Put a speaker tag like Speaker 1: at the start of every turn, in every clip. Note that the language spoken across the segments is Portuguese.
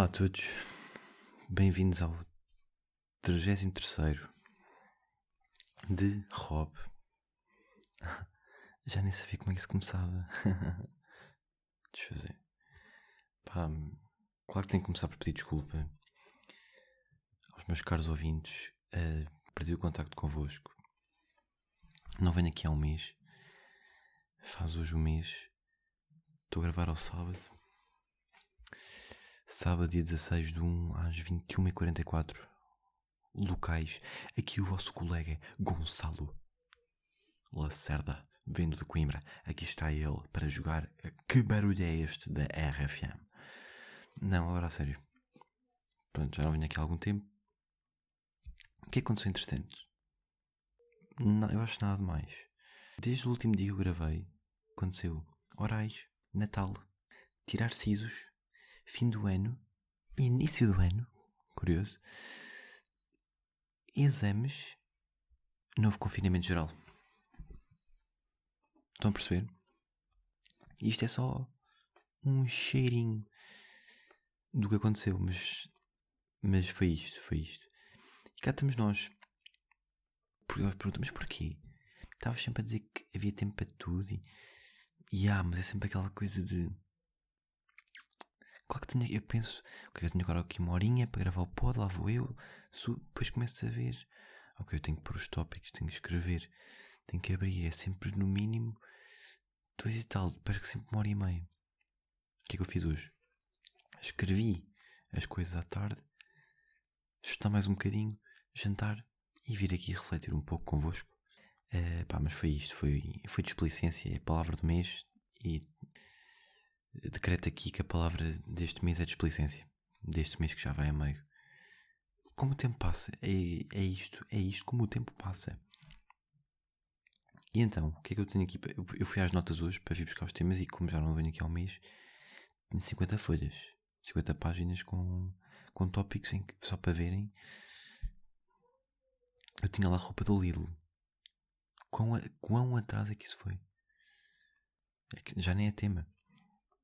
Speaker 1: Olá a todos, bem-vindos ao 33 de Rob. Já nem sabia como é que se começava. Desfazer. Pá, claro que tenho que começar por pedir desculpa aos meus caros ouvintes. Uh, perdi o contacto convosco. Não venho aqui há um mês. Faz hoje um mês. Estou a gravar ao sábado Sábado, dia 16 de 1 às 21h44. Locais. Aqui o vosso colega Gonçalo Lacerda, vindo de Coimbra. Aqui está ele para jogar. Que barulho é este da RFM? Não, agora a sério. Pronto, já não venho aqui há algum tempo. O que aconteceu entretanto? Não, eu acho nada demais. Desde o último dia que eu gravei, aconteceu orais, Natal, tirar sisos, fim do ano, início do ano, curioso, exames, novo confinamento geral. Estão a perceber? Isto é só um cheirinho do que aconteceu, mas, mas foi isto, foi isto. E cá estamos nós. Perguntamos porquê? Estavas sempre a dizer que havia tempo para tudo e, e ah, mas é sempre aquela coisa de Claro que tinha, eu penso, ok, eu tenho agora aqui uma horinha para gravar o pod, lá vou eu, depois começo a ver, ok, eu tenho que pôr os tópicos, tenho que escrever, tenho que abrir, é sempre no mínimo dois e tal, perco sempre uma hora e meia. O que é que eu fiz hoje? Escrevi as coisas à tarde, estudar mais um bocadinho, jantar e vir aqui refletir um pouco convosco. Uh, pá, mas foi isto, foi, foi displicência, é a palavra do mês e decreto aqui que a palavra deste mês é displicência. Deste mês que já vai a meio. Como o tempo passa, é, é isto, é isto, como o tempo passa. E então, o que é que eu tenho aqui? Eu fui às notas hoje para vir buscar os temas e como já não venho aqui um mês, tenho 50 folhas, 50 páginas com, com tópicos em que, só para verem. Eu tinha lá a roupa do Lidl. Quão, quão atrás é que isso foi? É que já nem é tema.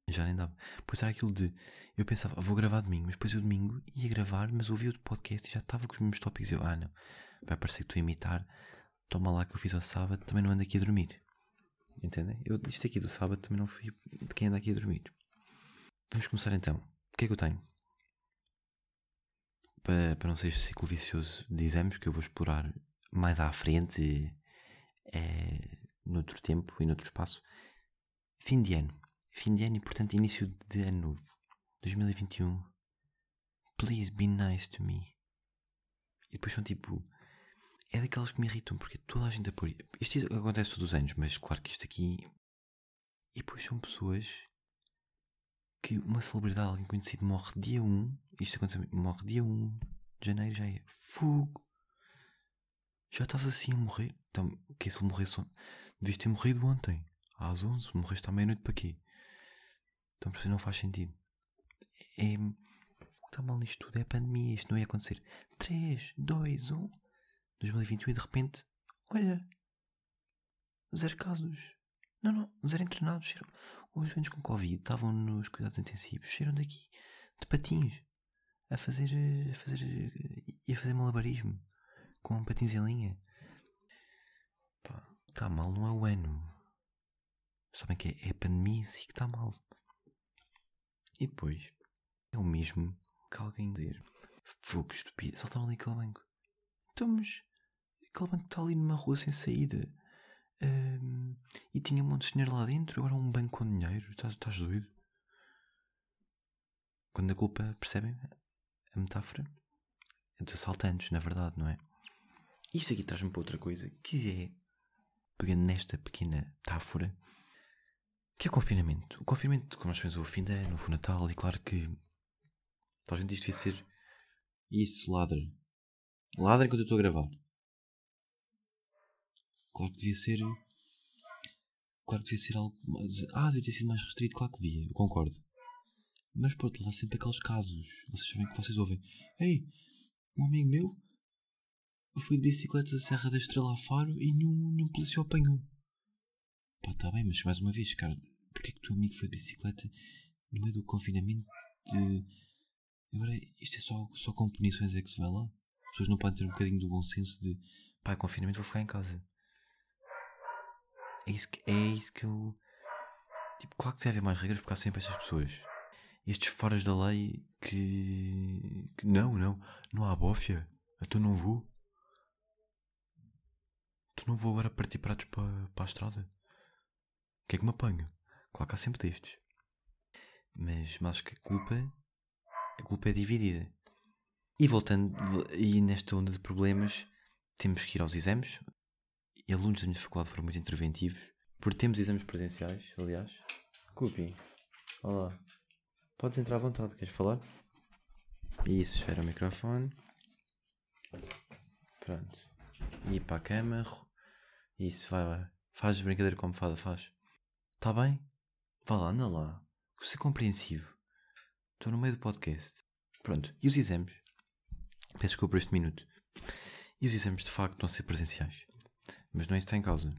Speaker 1: Já nem dava. Pois era aquilo de. Eu pensava, vou gravar domingo, mas depois o domingo ia gravar, mas ouvi outro podcast e já estava com os mesmos tópicos. Eu, ah não, vai parecer que a imitar. Toma lá que eu fiz ao sábado, também não ando aqui a dormir. Entendem? Eu, isto aqui do sábado também não fui de quem anda aqui a dormir. Vamos começar então. O que é que eu tenho? Para, para não ser este ciclo vicioso de exames que eu vou explorar mais à frente, é, noutro tempo e noutro espaço. Fim de ano Fim de ano e, portanto, início de ano novo. 2021. Please be nice to me. E depois são tipo. É daquelas que me irritam, porque toda a gente apoia. Isto acontece todos os anos, mas claro que isto aqui. E depois são pessoas que uma celebridade, alguém conhecido, morre dia 1. Isto acontece, morre dia 1 de janeiro, já é fogo. Já estás assim a morrer. Então, que se ele morresse. Devias ter morrido ontem, às 11. Morreste à meia-noite para quê? Então, por não faz sentido. É, o que está mal nisto tudo é a pandemia. Isto não ia acontecer. 3, 2, 1. 2021 e de repente, olha, zero casos. Não, não, zero internados. Os doentes com Covid estavam nos cuidados intensivos. Cheiram daqui, de patins, a fazer, a fazer, a fazer malabarismo com patins em linha. Está mal, não é o ano. Sabem que é, é a pandemia em si que está mal. E depois é o mesmo que alguém dizer fogo estúpido, saltaram ali aquele banco. Então, mas aquele banco está ali numa rua sem saída um, e tinha um monte de dinheiro lá dentro, agora um banco com dinheiro. Estás, estás doido? Quando a culpa, percebem a metáfora? É dos assaltantes, na verdade, não é? Isto aqui traz-me para outra coisa que é, pegando nesta pequena metáfora, que é confinamento? O confinamento, como nós fizemos o fim de ano, o Natal, e claro que a gente diz que devia ser isso, ladra. Ladra enquanto eu estou a gravar. Claro que devia ser. Claro que devia ser algo. Mais, ah, devia ter sido mais restrito, claro que devia, eu concordo. Mas por outro há sempre aqueles casos. Vocês sabem que vocês ouvem. Ei, um amigo meu foi de bicicleta da Serra da Estrela a Faro e nenhum, nenhum polícia o apanhou. Pá, tá bem, mas mais uma vez, cara, porque é que o teu amigo foi de bicicleta no meio do confinamento de. Agora, isto é só, só com punições é que se vai lá. As pessoas não podem ter um bocadinho do bom senso de pá, é confinamento, vou ficar em casa. É isso que, é isso que eu. Tipo, claro que deve haver mais regras porque há sempre estas pessoas. Estes foras da lei que. que não, não, não há bófia. Então não vou. Então não vou agora partir pratos para, para a estrada. O que é que me apanha? Claro que há sempre destes. Mas, mas acho que a culpa. A culpa é dividida. E voltando, e nesta onda de problemas, temos que ir aos exames. E alunos da minha faculdade foram muito interventivos. Porque temos exames presenciais, aliás. Cupi, olá. Podes entrar à vontade, queres falar? Isso, espera o microfone. Pronto. E para a cama. Isso, vai, vai. Faz brincadeira como fada, faz. Tá bem? Vá lá, anda lá. Vou ser compreensivo. Estou no meio do podcast. Pronto. E os exames? Peço desculpa por este minuto. E os exames de facto estão a ser presenciais. Mas não é isso que está em causa.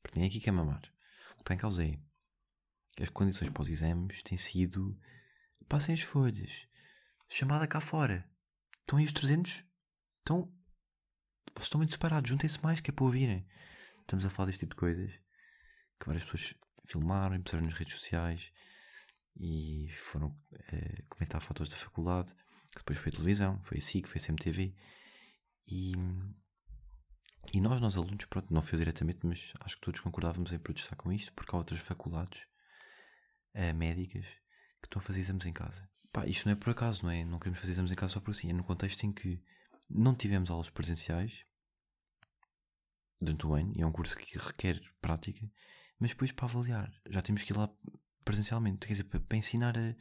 Speaker 1: Porque nem aqui quer mamar. O que está em causa é as condições para os exames têm sido passem as folhas. Chamada cá fora. Estão aí os 300? Estão. Vocês estão muito separados. Juntem-se mais que é para ouvirem. Estamos a falar deste tipo de coisas que várias pessoas filmaram puseram nas redes sociais e foram é, comentar fotos da faculdade. Que depois foi televisão, foi a SIC, foi a CMTV. E, e nós, nós alunos, pronto, não foi diretamente, mas acho que todos concordávamos em protestar com isto, porque há outras faculdades uh, médicas que estão a fazer exames em casa. Pá, isto não é por acaso, não é? Não queremos fazer exames em casa só por assim. É no contexto em que não tivemos aulas presenciais durante o ano, e é um curso que requer prática, mas depois para avaliar, já temos que ir lá presencialmente, quer dizer, para, ensinar a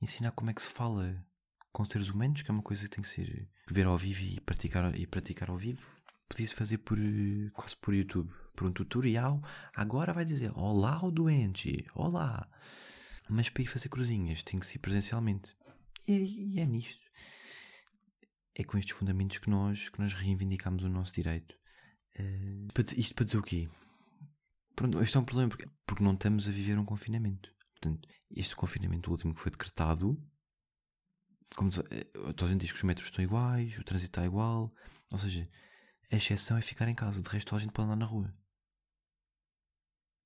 Speaker 1: ensinar como é que se fala com seres humanos, que é uma coisa que tem que ser ver ao vivo e praticar, e praticar ao vivo. Podia-se fazer por quase por YouTube, por um tutorial. Agora vai dizer Olá, o doente, Olá. Mas para ir fazer cruzinhas tem que ser presencialmente. E, e é nisto. É com estes fundamentos que nós, que nós reivindicamos o nosso direito. Uh, isto para dizer o quê? Pronto, este é um problema porque, porque não estamos a viver um confinamento. Portanto, este confinamento último que foi decretado como eh, toda a gente diz que os metros estão iguais, o trânsito está igual, ou seja, a exceção é ficar em casa, de resto a gente pode andar na rua.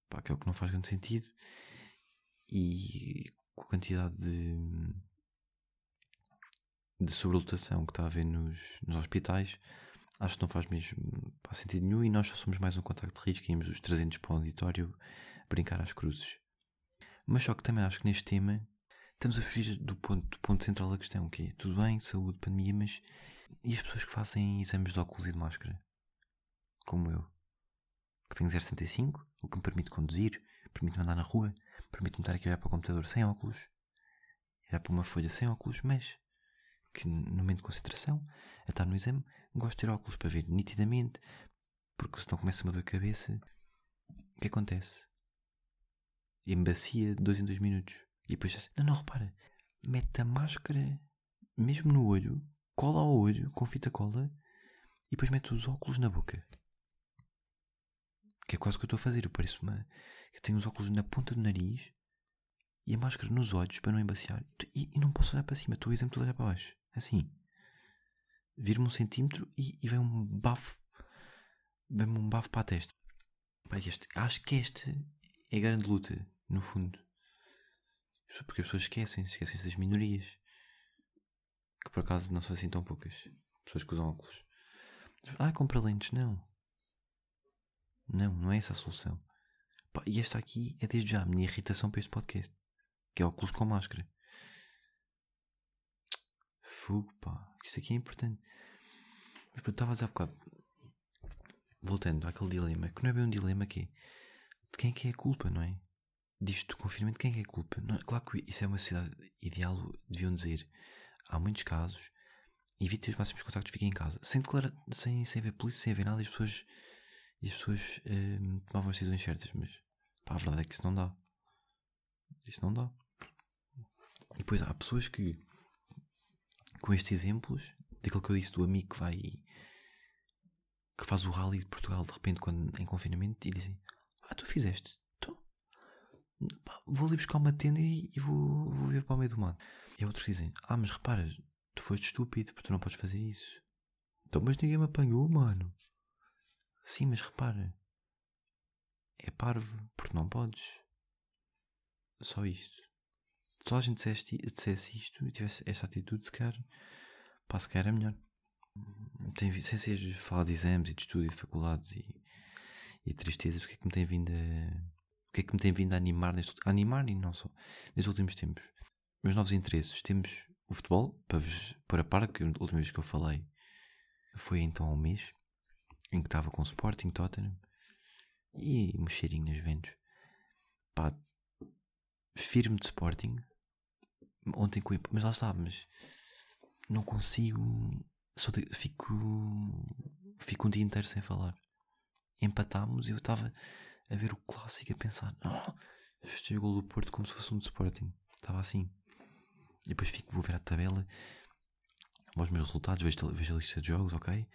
Speaker 1: Pá, que é o que não faz grande sentido. E com a quantidade de, de sobrelotação que está a haver nos, nos hospitais, acho que não faz mesmo sentido nenhum. E nós só somos mais um contacto de risco e íamos os 300 para o auditório brincar às cruzes. Mas só que também acho que neste tema estamos a fugir do ponto, do ponto central da questão, que é tudo bem, saúde, pandemia, mas e as pessoas que fazem exames de óculos e de máscara? Como eu. Que tenho 0,65, o que me permite conduzir, permite-me andar na rua, permite-me estar aqui a olhar para o computador sem óculos, olhar para uma folha sem óculos, mas que no momento de concentração, a estar no exame, gosto de ter óculos para ver nitidamente, porque senão começa uma dor de cabeça. O que acontece? Embacia de dois em dois minutos. E depois assim, não, não, repara, mete a máscara mesmo no olho, cola ao olho com fita cola e depois mete os óculos na boca. Que é quase o que eu estou a fazer. Eu pareço uma. Eu tenho os óculos na ponta do nariz e a máscara nos olhos para não embaciar. E, e não posso olhar para cima, estou a exemplo de olhar para baixo. Assim. Viro-me um centímetro e, e vem um bafo. Vem-me um bafo para a testa. este, acho que esta é a grande luta, no fundo. Porque as pessoas esquecem-se, esquecem-se das minorias. Que por acaso não são assim tão poucas. Pessoas que usam óculos. Ah, compra lentes. Não. Não, não é essa a solução. Pá, e esta aqui é desde já a minha irritação para este podcast. Que é óculos com máscara. Fogo, pá. Isto aqui é importante. Mas pronto, estava a dizer há bocado. Voltando àquele dilema. Que não é bem um dilema que é. De quem é que é a culpa, não é? disto do confinamento, quem é que é culpa? Não, claro que isso é uma sociedade ideal, deviam dizer. Há muitos casos, evite os máximos contactos, fiquem em casa. Sem declarar, sem, sem ver polícia, sem ver nada, as pessoas, as pessoas hum, tomavam as decisões certas. Mas pá, a verdade é que isso não dá. Isso não dá. E depois há pessoas que, com estes exemplos, daquilo que eu disse do amigo que vai que faz o rally de Portugal de repente quando em confinamento e dizem: Ah, tu fizeste Pá, vou ali buscar uma tenda e, e vou, vou ver para o meio do mato. E outros dizem: Ah, mas repara, tu foste estúpido porque tu não podes fazer isso. Então, mas ninguém me apanhou, mano. Sim, mas repara, é parvo porque não podes. Só isto. Se a gente dissesse, dissesse isto e tivesse esta atitude, se calhar, pá, se calhar era melhor. Tem, sem ser falar de exames e de estudo e de faculdades e, e tristezas, o que é que me tem vindo a, o que é que me tem vindo a animar neste, a animar e não só, nestes últimos tempos? Meus novos interesses. Temos o futebol, para vos pôr a par, que a última vez que eu falei foi então há um mês, em que estava com o Sporting, Tottenham e um cheirinho nas. Pá, firme de Sporting. Ontem com mas lá está, mas não consigo. Só de, fico, fico um dia inteiro sem falar. Empatámos e eu estava a ver o clássico a pensar: oh, festejei o gol do Porto como se fosse um de Sporting. Estava assim. E depois fico, vou ver a tabela, vou os meus resultados, vejo, vejo a lista de jogos, ok?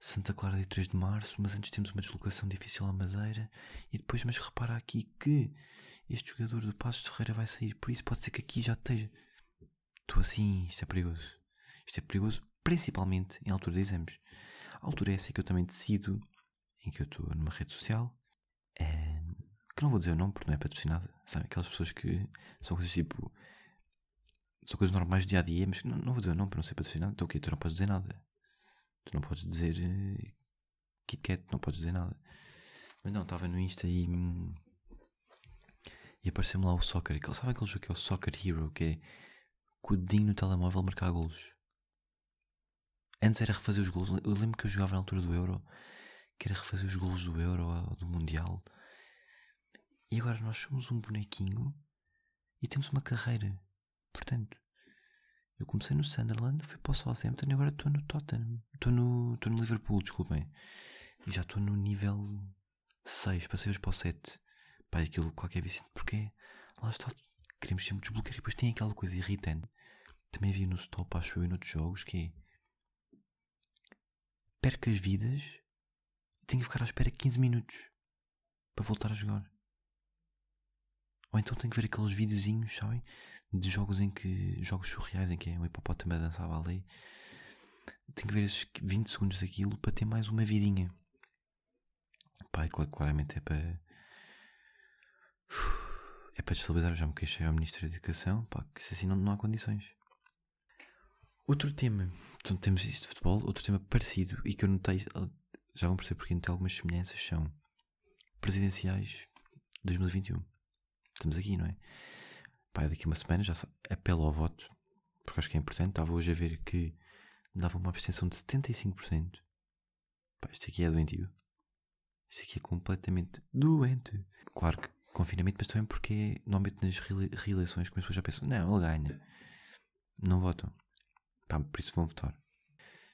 Speaker 1: Santa Clara dia 3 de Março, mas antes temos uma deslocação difícil à Madeira. E depois, mas repara aqui que este jogador do Passos de Ferreira vai sair, por isso pode ser que aqui já esteja. Estou assim, isto é perigoso. Isto é perigoso, principalmente em altura de exames. A altura é essa que eu também decido, em que eu estou numa rede social, é, que não vou dizer o nome porque não é patrocinada, sabe? Aquelas pessoas que são coisas tipo. São coisas normais do dia a dia, mas não, não vou dizer o nome para não ser patrocinado, então o quê? Tu não podes dizer nada. Tu não podes dizer uh, Kit Kat, não podes dizer nada. Mas não, estava no Insta e. E apareceu-me lá o Soccer. Aquele, sabe aquele jogo que é o Soccer Hero, que é com o dedinho no telemóvel marcar golos? Antes era refazer os golos. Eu lembro que eu jogava na altura do Euro, que era refazer os golos do Euro ou do Mundial. E agora nós somos um bonequinho e temos uma carreira. Portanto, eu comecei no Sunderland, fui para o Southampton e agora estou no Tottenham. Estou no, estou no Liverpool, desculpem. E já estou no nível 6, passei hoje para o 7. Pá, aquilo, claro que é porque lá está, queremos sempre desbloquear. E depois tem aquela coisa irritante. Também havia no stop, acho eu, e noutros jogos, que é. Perco as vidas e tenho que ficar à espera 15 minutos para voltar a jogar. Ou então tenho que ver aqueles videozinhos, sabem? De jogos em que. jogos surreais em que é um hipopótamo a dançar balé. Tenho que ver esses 20 segundos daquilo para ter mais uma vidinha. Pá, e claramente é para. É para destabilizar. Eu já me queixei ao Ministro da Educação. Pá, que se assim não, não há condições. Outro tema. Então temos isto de futebol. Outro tema parecido e que eu notei. Já vão perceber porque não tem algumas semelhanças. São presidenciais 2021. Estamos aqui, não é? Pá, daqui uma semana já apelo ao voto, porque acho que é importante. Estava hoje a ver que dava uma abstenção de 75%. Pá, isto aqui é doentio. Isto aqui é completamente doente. Claro que confinamento, mas também porque normalmente nas reeleições que as pessoas já pensam, não, ele ganha. Não votam. Pá, por isso vão votar.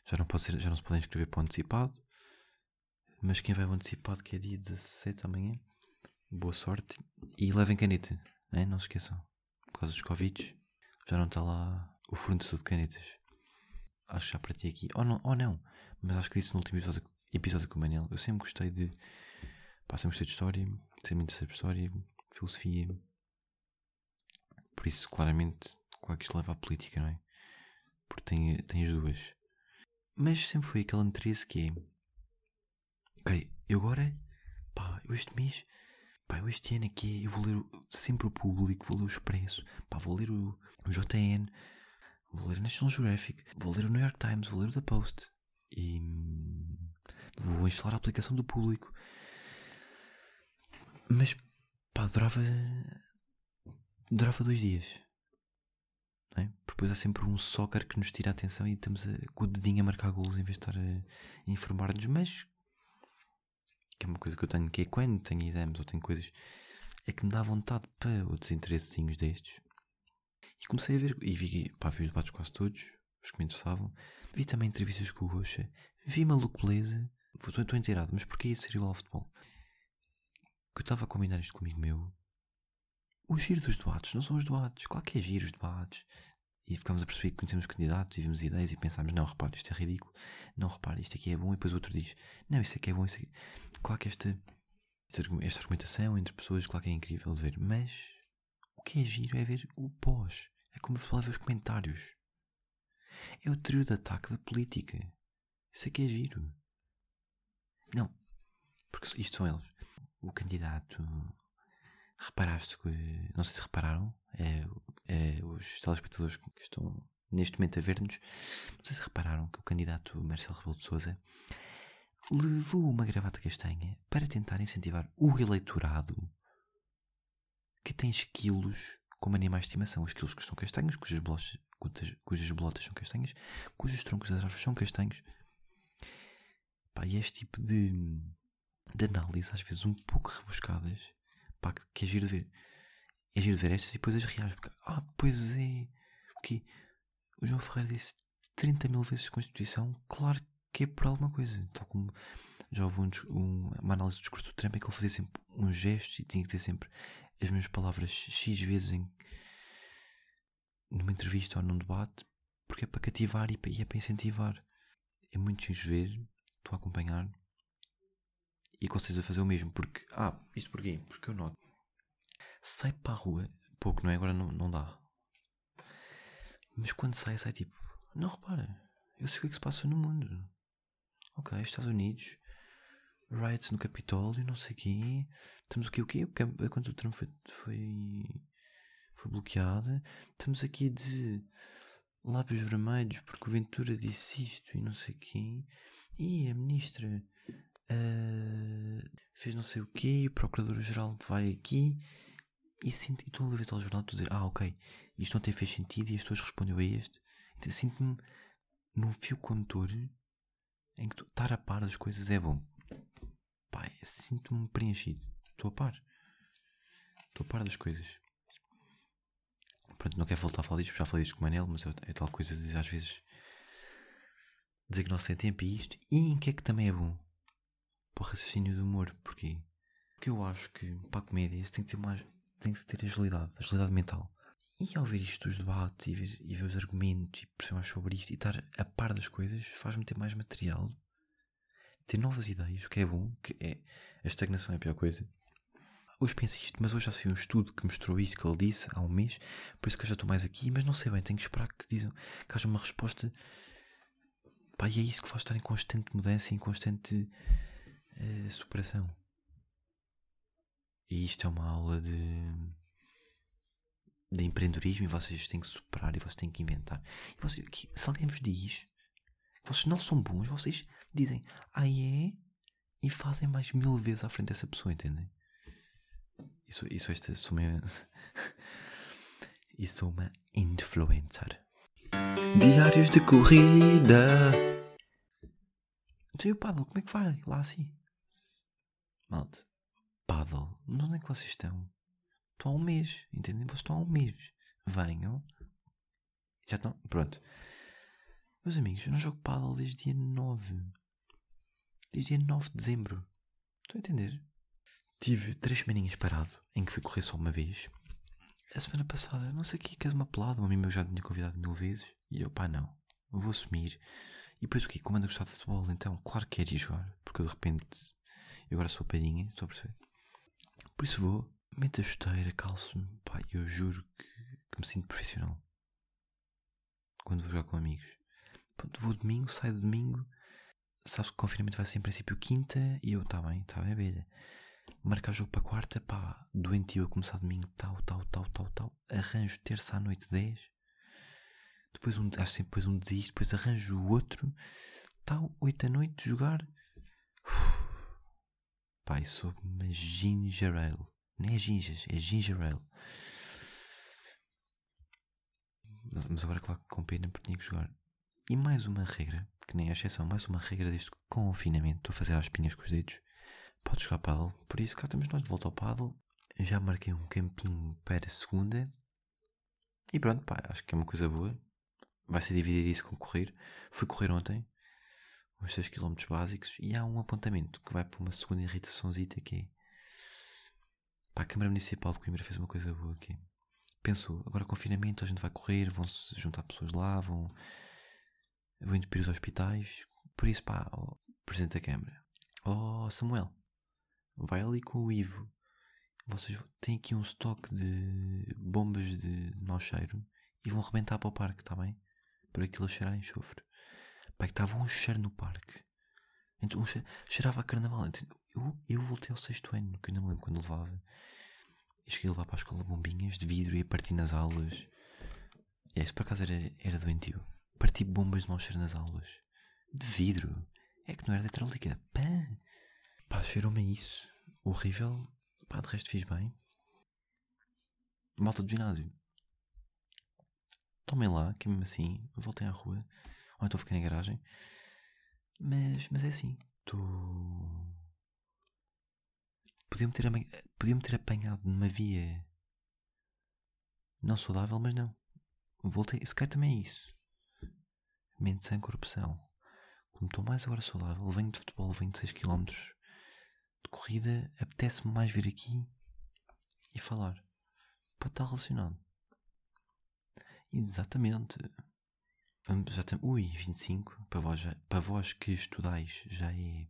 Speaker 1: Já não, pode ser, já não se podem inscrever para o antecipado. Mas quem vai ao antecipado, que é dia 17 amanhã, boa sorte e levem caneta, né? não se esqueçam. Por causa dos Covid, já não está lá o fornecedor de canetas. Acho que já parti aqui, ou não, ou não, mas acho que disse no último episódio, episódio com o Manel. Eu sempre gostei de. Pá, sempre gostei de história, sempre me interessei por história, filosofia. Por isso, claramente, claro que isto leva à política, não é? Porque tem, tem as duas. Mas sempre foi aquele interesse que é. Ok, eu agora. Pá, eu este mês Pá, eu este ano aqui eu vou ler sempre o público, vou ler o Expresso, pá, vou ler o, o JN, vou ler o National Geographic, vou ler o New York Times, vou ler o The Post e vou instalar a aplicação do público. Mas pá, durava. durava dois dias. É? Depois há sempre um soccer que nos tira a atenção e estamos a, com o dedinho a marcar golos em vez de estar a, a informar-nos. Mas que é uma coisa que eu tenho, que é quando tenho exames ou tenho coisas, é que me dá vontade para outros interessezinhos destes. E comecei a ver, e vi, pá, vi os debates quase todos, os que me interessavam. Vi também entrevistas com o Rocha. Vi Maluco Beleza. Estou inteirado, mas porquê ia ser igual ao futebol? Que eu estava a combinar isto comigo meu. O giro dos debates, não são os debates. Claro que é giro os debates. E ficámos a perceber que conhecemos candidatos e vimos ideias e pensámos, não, repare, isto é ridículo, não, repare, isto aqui é bom, e depois o outro diz, não, isso aqui é bom, isso aqui... Claro que esta, esta argumentação entre pessoas, claro que é incrível de ver, mas o que é giro é ver o pós. É como se ver os comentários. É o trio de ataque da política. Isso que é giro. Não, porque isto são eles. O candidato. Reparaste que. Não sei se repararam. É, é os telespectadores que estão neste momento a ver-nos. Não sei se repararam que o candidato Marcelo Rebelo de Souza levou uma gravata castanha para tentar incentivar o eleitorado que tem esquilos como animais de estimação. Os esquilos que são castanhos, cujas bolotas, cujas bolotas são castanhas, cujos troncos das árvores são castanhos. Pá, e este tipo de, de análise, às vezes um pouco rebuscadas, pá, que é giro de ver. É giro de ver estas e depois as reais. Porque, ah, pois é. O quê? O João Ferreira disse 30 mil vezes Constituição. Claro que é por alguma coisa. Tal como já houve um, um, uma análise do discurso do Trump em que ele fazia sempre um gesto e tinha que dizer sempre as mesmas palavras X vezes em, numa entrevista ou num debate, porque é para cativar e, e é para incentivar. É muito giro ver, estou a acompanhar e com certeza fazer o mesmo, porque, ah, isto porquê? Porque eu noto, sai para a rua, pouco, não é? Agora não, não dá. Mas quando sai, sai tipo, não repara, eu sei o que é que se passa no mundo. Ok, Estados Unidos, riots no Capitólio, não sei o quê. O quê? O quê? Quando o Trump foi, foi, foi bloqueado. Estamos aqui de lábios vermelhos porque o Ventura disse isto e não sei o quê. E a ministra uh, fez não sei o quê. O procurador-geral vai aqui. E, sinto, e estou a ler o jornal e a dizer: Ah, ok, isto ontem fez sentido e as pessoas respondeu a este. Então sinto-me num fio condutor em que estar a par das coisas é bom. Pai, sinto-me preenchido. Estou a par. Estou a par das coisas. Pronto, não quero voltar a falar disto, já falei disto com o Manel, mas é, é tal coisa de às vezes dizer que não se tem tempo e isto. E em que é que também é bom? Para o raciocínio do humor. Porquê? Porque eu acho que para a comédia tem que ter, mais, tem que ter agilidade, agilidade mental. E ao ver isto dos debates e ver, e ver os argumentos e perceber mais sobre isto e estar a par das coisas faz-me ter mais material, ter novas ideias, o que é bom, que é a estagnação é a pior coisa. Hoje penso isto, mas hoje já sei um estudo que mostrou isto que ele disse há um mês, por isso que eu já estou mais aqui, mas não sei bem, tenho que esperar que, dizem, que haja uma resposta. Pá, e é isso que faz estar em constante mudança em constante uh, superação. E isto é uma aula de de empreendedorismo e vocês têm que superar e vocês têm que inventar. E vocês, que, se alguém vos diz que vocês não são bons, vocês dizem, ah é? E fazem mais mil vezes à frente dessa pessoa, entendem? Isso, isso uma, isso sou uma influencer. Diários de corrida. Então e o paddle, como é que vai? Lá assim. Malta, paddle, onde é que vocês estão? Estou há um mês, entendem? Vocês estão há um mês. Venham. Já estão. Pronto. Meus amigos, eu não jogo paddle desde dia 9. Desde dia 9 de dezembro. Estão a entender? Tive três semaninhas parado, em que fui correr só uma vez. A semana passada, não sei o que, queres uma pelada? Um amigo meu já me tinha convidado mil vezes. E eu, pá, não. Vou assumir. E depois o quê? Como ando a gostar de futebol, então, claro que queria jogar. Porque eu de repente, eu agora sou palhinha, estou a perceber? Por isso vou, meto a chuteira, calço-me, pá, eu juro que, que, me sinto profissional. Quando vou jogar com amigos. Pronto, vou domingo, saio domingo, sabes que o confinamento vai ser em princípio quinta, e eu, tá bem, tá bem, abelha. Marcar jogo para quarta, pá, doentio a começar domingo, tal, tal, tal, tal, tal. Arranjo terça à noite 10. Depois um, acho sempre depois um desisto, depois arranjo o outro, tal, 8 à noite, jogar. Uf. Isso soube uma ginger ale. Nem é gingas, é ginger ale. Mas, mas agora, claro, com pena, porque tinha que jogar. E mais uma regra, que nem é exceção, mais uma regra deste confinamento. Estou a fazer as pinhas com os dedos. Pode jogar paddle. Por isso, cá estamos nós de volta ao paddle. Já marquei um campinho para segunda. E pronto, pá, acho que é uma coisa boa. Vai ser dividir isso com correr. Fui correr ontem, uns 6 km básicos, e há um apontamento que vai para uma segunda irritaçãozita que é Pá, a Câmara Municipal de Coimbra fez uma coisa boa aqui. Pensou, agora confinamento, a gente vai correr, vão-se juntar pessoas lá, vão, vão entupir os hospitais. Por isso, pá, oh, Presidente da Câmara, oh Samuel, vai ali com o Ivo. Vocês têm aqui um estoque de bombas de mau cheiro e vão rebentar para o parque, está bem? Por aquilo cheirar enxofre. Pai, estava um cheiro no parque. Então, um cheiro, cheirava a carnaval. Então, eu, eu voltei ao sexto ano, que eu não me lembro quando levava. E cheguei a levar para a escola bombinhas de vidro e a partir nas aulas. E isso por acaso era, era doentio. Parti bombas de mau cheiro nas aulas. De vidro. É que não era de líquida. Pá! Pá, cheirou-me isso. Horrível. Pá, de resto fiz bem. Malta do ginásio. Tomem lá, que mesmo assim, voltem à rua. Ou então fiquei na garagem. Mas, mas é assim. Estou. Podia-me ter, podia ter apanhado numa via não saudável, mas não. Voltei. Esse cá também é isso. Mente sem corrupção. Como estou mais agora saudável, venho de futebol, venho de 6km de corrida, apetece-me mais vir aqui e falar. Pode estar relacionado. Exatamente. Já tem, ui, 25. Para vós, já, para vós que estudais já é.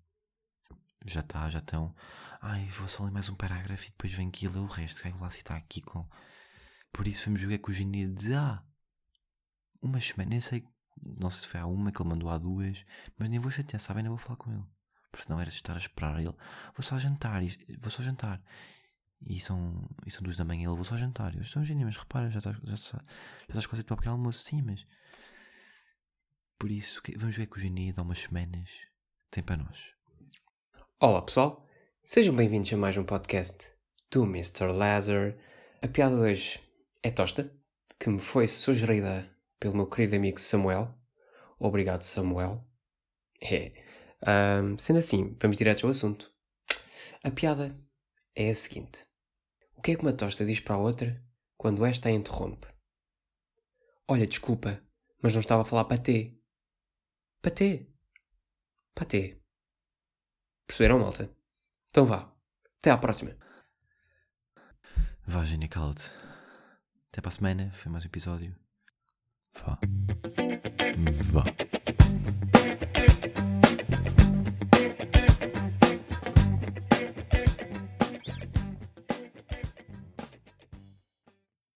Speaker 1: Já está, já estão. Ai, vou só ler mais um parágrafo e depois venho aqui ler o resto. Quero lá citar aqui com. Por isso vamos jogar com o Gini de. Ah! Uma semana, nem sei. Não sei se foi há uma que ele mandou há duas. Mas nem vou chatear, sabem? Nem vou falar com ele. Porque senão era de estar a esperar ele. Vou só jantar, vou só jantar. E são, e são duas da manhã, ele vou só jantar. Eu estou um gênio, mas repara, já estás, já, estás, já estás quase para o pequeno almoço. Sim, mas. Por isso, vamos ver que o gênio dá umas semanas tem para nós.
Speaker 2: Olá pessoal, sejam bem-vindos a mais um podcast do Mr. Lazar. A piada de hoje é tosta, que me foi sugerida pelo meu querido amigo Samuel. Obrigado, Samuel. É. Um, sendo assim, vamos direto ao assunto. A piada é a seguinte: O que é que uma tosta diz para a outra quando esta a interrompe? Olha, desculpa, mas não estava a falar patê. Patê. Patê. Perceberam, malta? Então vá. Até à próxima.
Speaker 1: Vá, Gênia, cala-te. Até para a semana. Foi mais um episódio. Vá. Vá.